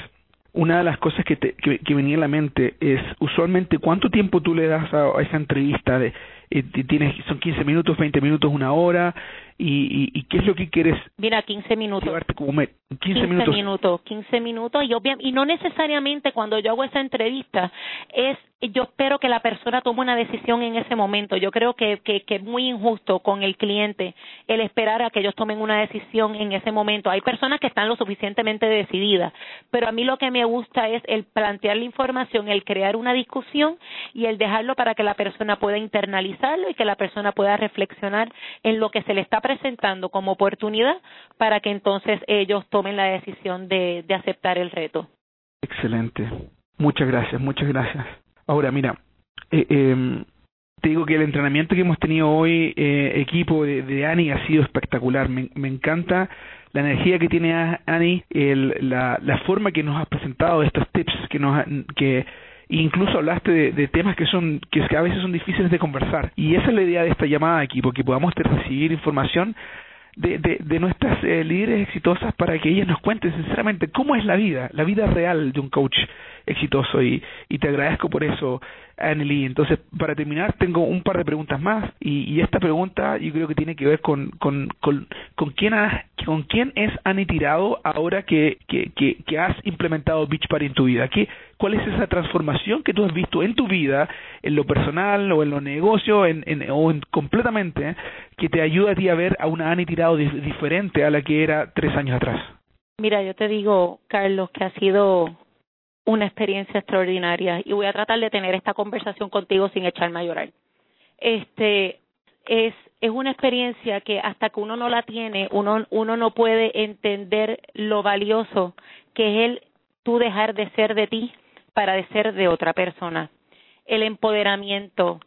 una de las cosas que, te, que, que, venía a la mente es usualmente cuánto tiempo tú le das a, a esa entrevista de eh, tienes son 15 minutos, 20 minutos, una hora y, y, y qué es lo que quieres Mira, 15 minutos. llevarte como met 15, 15 minutos. minutos, 15 minutos y obvia- y no necesariamente cuando yo hago esa entrevista es yo espero que la persona tome una decisión en ese momento. Yo creo que, es muy injusto con el cliente el esperar a que ellos tomen una decisión en ese momento. Hay personas que están lo suficientemente decididas, pero a mí lo que me gusta es el plantear la información, el crear una discusión y el dejarlo para que la persona pueda internalizarlo y que la persona pueda reflexionar en lo que se le está presentando como oportunidad para que entonces ellos tomen la decisión de, de aceptar el reto. Excelente. Muchas gracias, muchas gracias. Ahora, mira, eh, eh, te digo que el entrenamiento que hemos tenido hoy, eh, equipo de, de Ani, ha sido espectacular. Me, encanta la energía que tiene Ani, el, la, la forma que nos has presentado estos tips que nos que incluso hablaste de, de temas que son que a veces son difíciles de conversar y esa es la idea de esta llamada equipo que podamos recibir información de, de, de nuestras eh, líderes exitosas para que ellas nos cuenten sinceramente cómo es la vida, la vida real de un coach exitoso y, te agradezco por eso, Anneli. Entonces, para terminar, tengo un par de preguntas más y, esta pregunta yo creo que tiene que ver con, con, con, con, quién, has, con quién es Ani Tirado ahora que, que, que, que has implementado Beach Party en tu vida. ¿Qué, ¿Cuál es esa transformación que tú has visto en tu vida, en lo personal o en los negocios en, en, o en, completamente, que te ayuda a ti a ver a una Ani Tirado di- diferente a la que era tres años atrás? Mira, yo te digo, Carlos, que ha sido una experiencia extraordinaria y voy a tratar de tener esta conversación contigo sin echarme a llorar. Este es es una experiencia que hasta que uno no la tiene, uno uno no puede entender lo valioso que es el tú dejar de ser de ti para de ser de otra persona. El empoderamiento,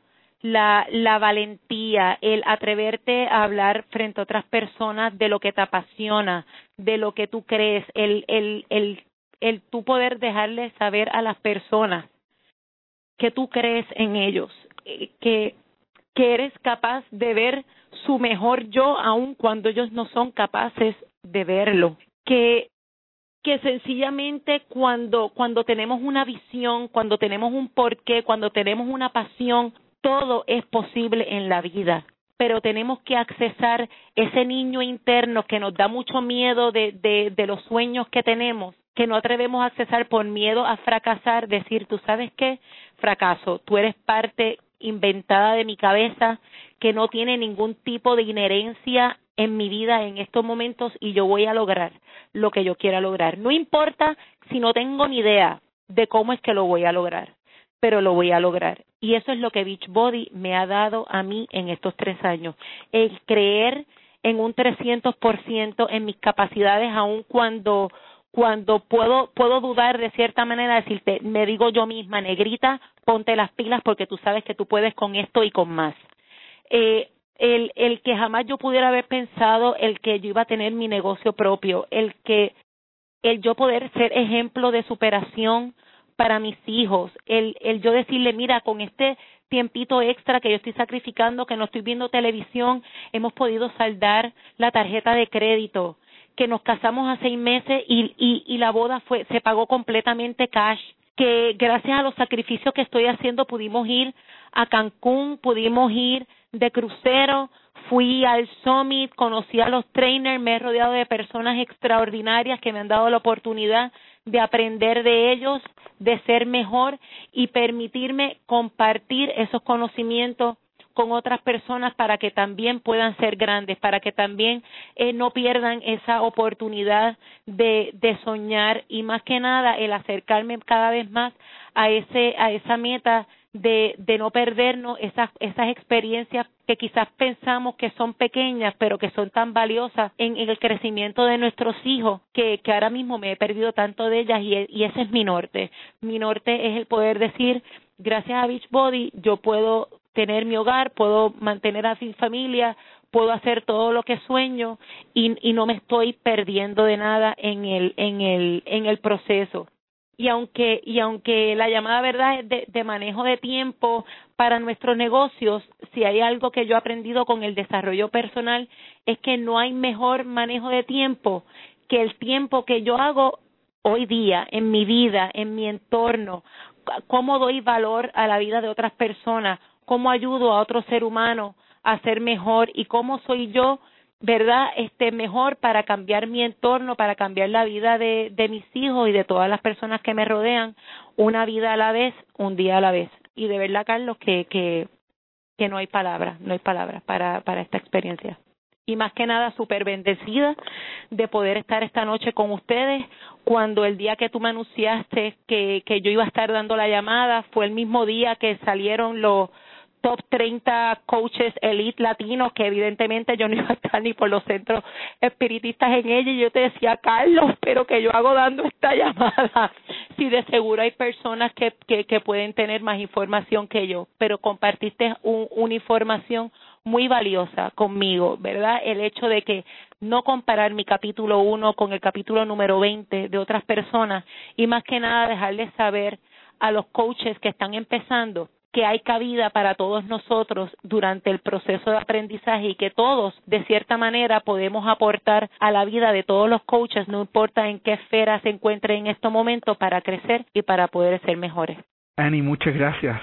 la, valentía, el atreverte a hablar frente a otras personas de lo que te apasiona, de lo que tú crees, el tú poder dejarle saber a las personas que tú crees en ellos, eh, que, que eres capaz de ver su mejor yo aun cuando ellos no son capaces de verlo, que que sencillamente cuando cuando tenemos una visión, cuando tenemos un porqué, cuando tenemos una pasión, todo es posible en la vida, pero tenemos que accesar ese niño interno que nos da mucho miedo de, de, de los sueños que tenemos, que no atrevemos a accesar por miedo a fracasar, decir, tú sabes qué, fracaso, tú eres parte inventada de mi cabeza que no tiene ningún tipo de inherencia en mi vida en estos momentos y yo voy a lograr lo que yo quiera lograr. No importa si no tengo ni idea de cómo es que lo voy a lograr, pero lo voy a lograr. Y eso es lo que Beachbody me ha dado a mí en estos tres años. El creer en un 300% en mis capacidades, aun cuando cuando puedo puedo dudar de cierta manera decirte me digo yo misma negrita ponte las pilas porque tú sabes que tú puedes con esto y con más eh, el el que jamás yo pudiera haber pensado el que yo iba a tener mi negocio propio el que el yo poder ser ejemplo de superación para mis hijos el el yo decirle mira con este tiempito extra que yo estoy sacrificando que no estoy viendo televisión hemos podido saldar la tarjeta de crédito que nos casamos hace seis meses y, y, y la boda fue se pagó completamente cash que gracias a los sacrificios que estoy haciendo pudimos ir a Cancún, pudimos ir de crucero, fui al summit, conocí a los trainers, me he rodeado de personas extraordinarias que me han dado la oportunidad de aprender de ellos, de ser mejor y permitirme compartir esos conocimientos con otras personas para que también puedan ser grandes, para que también eh, no pierdan esa oportunidad de, de soñar y más que nada el acercarme cada vez más a ese a esa meta de, de no perdernos esas, esas experiencias que quizás pensamos que son pequeñas, pero que son tan valiosas en, el crecimiento de nuestros hijos, que, que ahora mismo me he perdido tanto de ellas y, y ese es mi norte. Mi norte es el poder decir, gracias a Beachbody, yo puedo tener mi hogar, puedo mantener a mi familia, puedo hacer todo lo que sueño y, y no me estoy perdiendo de nada en el, en el, en el proceso y aunque y aunque la llamada verdad es de, de, manejo de tiempo para nuestros negocios, si hay algo que yo he aprendido con el desarrollo personal es que no hay mejor manejo de tiempo que el tiempo que yo hago hoy día en mi vida, en mi entorno, cómo doy valor a la vida de otras personas, cómo ayudo a otro ser humano a ser mejor y cómo soy yo verdad este mejor para cambiar mi entorno para cambiar la vida de, de mis hijos y de todas las personas que me rodean una vida a la vez un día a la vez. Y de verdad Carlos que que que no hay palabras no hay palabras para para esta experiencia. Y más que nada súper bendecida de poder estar esta noche con ustedes cuando el día que tú me anunciaste que que yo iba a estar dando la llamada fue el mismo día que salieron los top 30 coaches elite latinos que evidentemente yo no iba a estar ni por los centros espiritistas en ella y yo te decía Carlos pero que yo hago dando esta <laughs> llamada si de seguro hay personas que, que, pueden tener más información que yo pero compartiste un, una información muy valiosa conmigo, ¿verdad? El hecho de que no comparar mi capítulo 1 con el capítulo número 20 de otras personas y más que nada dejarles saber a los coaches que están empezando que hay cabida para todos nosotros durante el proceso de aprendizaje y que todos, de cierta manera, podemos aportar a la vida de todos los coaches, no importa en qué esfera se encuentren en estos momentos, para crecer y para poder ser mejores. Annie, muchas gracias.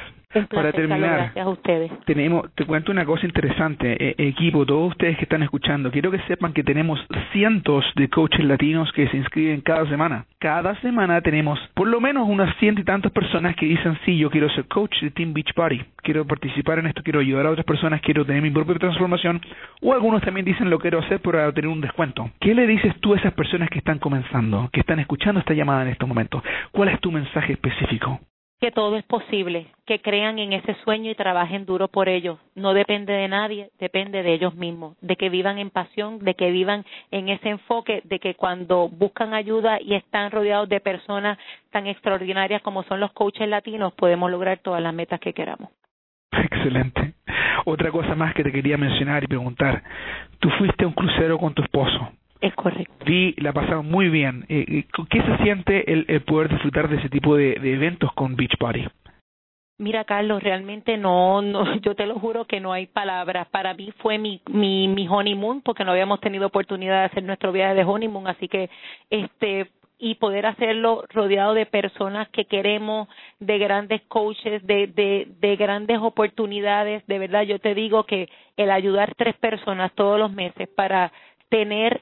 Para terminar, gracias a ustedes. Tenemos, te cuento una cosa interesante, eh, equipo, todos ustedes que están escuchando, quiero que sepan que tenemos cientos de coaches latinos que se inscriben cada semana. Cada semana tenemos por lo menos unas ciento y tantas personas que dicen, sí, yo quiero ser coach de Team Beach Party, quiero participar en esto, quiero ayudar a otras personas, quiero tener mi propia transformación, o algunos también dicen, lo quiero hacer para tener un descuento. ¿Qué le dices tú a esas personas que están comenzando, que están escuchando esta llamada en estos momentos? ¿Cuál es tu mensaje específico? Que todo es posible, que crean en ese sueño y trabajen duro por ello. No depende de nadie, depende de ellos mismos, de que vivan en pasión, de que vivan en ese enfoque, de que cuando buscan ayuda y están rodeados de personas tan extraordinarias como son los coaches latinos, podemos lograr todas las metas que queramos. Excelente. Otra cosa más que te quería mencionar y preguntar. Tú fuiste a un crucero con tu esposo. Es correcto. Sí, la pasaron muy bien. Eh, eh, ¿Qué se siente el, el, poder disfrutar de ese tipo de, de eventos con Beach Party? Mira, Carlos, realmente no, no, <laughs> yo te lo juro que no hay palabras. Para mí fue mi, mi, mi honeymoon, porque no habíamos tenido oportunidad de hacer nuestro viaje de honeymoon, así que, este, y poder hacerlo rodeado de personas que queremos, de grandes coaches, de, de, de grandes oportunidades. De verdad, yo te digo que el ayudar tres personas todos los meses para tener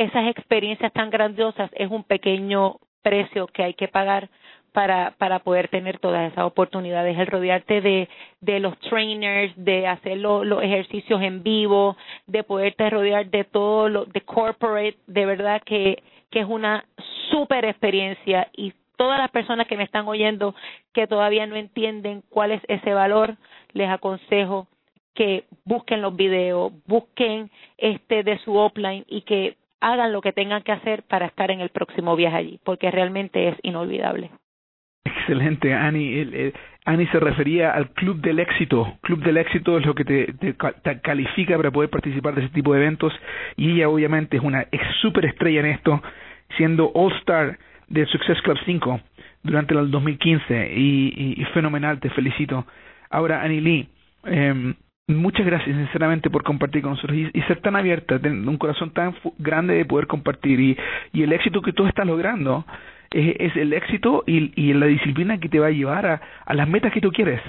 esas experiencias tan grandiosas es un pequeño precio que hay que pagar para para poder tener todas esas oportunidades. El rodearte de de los trainers de hacer lo, los ejercicios en vivo de poderte rodear de todo lo de corporate de verdad que que es una super experiencia. Y todas las personas que me están oyendo que todavía no entienden cuál es ese valor les aconsejo que busquen los videos busquen este de su offline y que hagan lo que tengan que hacer para estar en el próximo viaje allí, porque realmente es inolvidable. Excelente, Ani. El, Ani se refería al Club del Éxito. Club del Éxito es lo que te, califica para poder participar de ese tipo de eventos y ella obviamente es una super estrella en esto, siendo All Star del Success Club 5 durante el 2015 y, y, y fenomenal, te felicito. Ahora, Annie Lee, eh, Muchas gracias, sinceramente, por compartir con nosotros y, ser tan abierta, tener un corazón tan grande de poder compartir. Y, el éxito que tú estás logrando es, es el éxito y, y, la disciplina que te va a llevar a, las metas que tú quieres.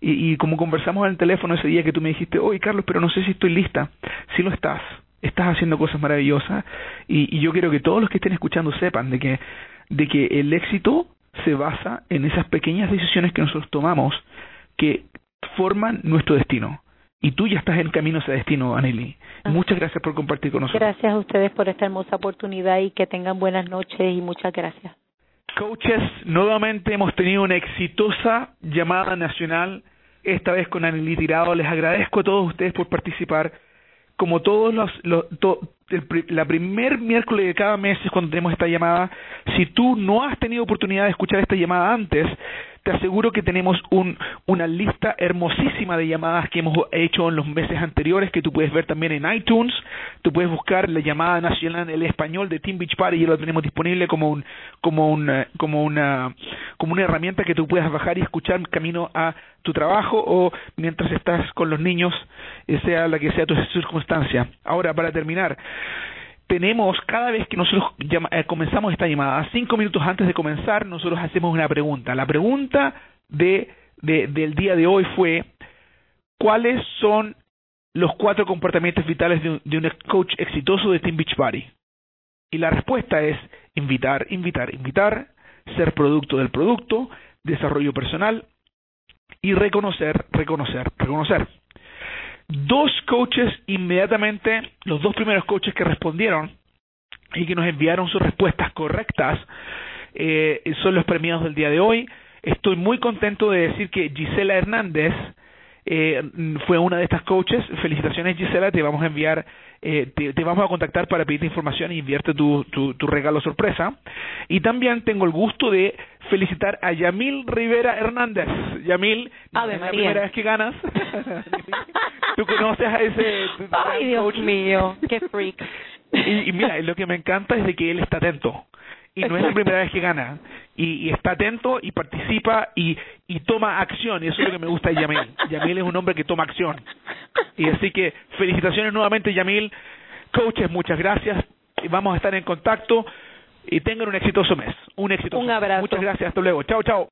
Y, como conversamos en el teléfono ese día que tú me dijiste, oye Carlos, pero no sé si estoy lista. Si lo estás, estás haciendo cosas maravillosas y, y yo quiero que todos los que estén escuchando sepan de que de que el éxito se basa en esas pequeñas decisiones que nosotros tomamos que forman nuestro destino. Y tú ya estás en camino a ese destino, Anneli. Muchas gracias por compartir con nosotros. Gracias a ustedes por esta hermosa oportunidad y que tengan buenas noches y muchas gracias. Coaches, nuevamente hemos tenido una exitosa llamada nacional, esta vez con Anneli Tirado. Les agradezco a todos ustedes por participar. Como todos los, los el, la primer miércoles de cada mes es cuando tenemos esta llamada. Si tú no has tenido oportunidad de escuchar esta llamada antes, te aseguro que tenemos un, una lista hermosísima de llamadas que hemos hecho en los meses anteriores que tú puedes ver también en iTunes. Tú puedes buscar la llamada nacional en el español de Team Beach Party y lo tenemos disponible como un como una como una como una herramienta que tú puedas bajar y escuchar camino a tu trabajo o mientras estás con los niños, eh, sea la que sea tu circunstancia. Ahora, para terminar, tenemos, cada vez que nosotros eh, comenzamos esta llamada, cinco minutos antes de comenzar, nosotros hacemos una pregunta. La pregunta de, de, del día de hoy fue, ¿cuáles son los cuatro comportamientos vitales de un, de un coach exitoso de Team Beachbody? Y la respuesta es invitar, invitar, invitar, ser producto del producto, desarrollo personal y reconocer, reconocer, reconocer dos coaches inmediatamente, los dos primeros coaches que respondieron y que nos enviaron sus respuestas correctas, eh, son los premiados del día de hoy. Estoy muy contento de decir que Gisela Hernández eh, fue una de estas coaches. Felicitaciones Gisela, te vamos a enviar, eh, te, te, vamos a contactar para pedirte información y enviarte tu, tu, tu regalo sorpresa. Y también tengo el gusto de felicitar a Yamil Rivera Hernández. Yamil, Ave es la María. primera vez que ganas. <laughs> Tú conoces a ese Ay, Dios coach. mío, qué freak. Y, y mira, lo que me encanta es de que él está atento. Y no es la primera vez que gana. Y, y está atento y participa y, y toma acción. Y eso es lo que me gusta de Yamil. Yamil es un hombre que toma acción. Y así que felicitaciones nuevamente, Yamil. Coaches, muchas gracias. Y Vamos a estar en contacto. Y tengan un exitoso mes. Un exitoso Un mes. abrazo. Muchas gracias. Hasta luego. Chao, chao.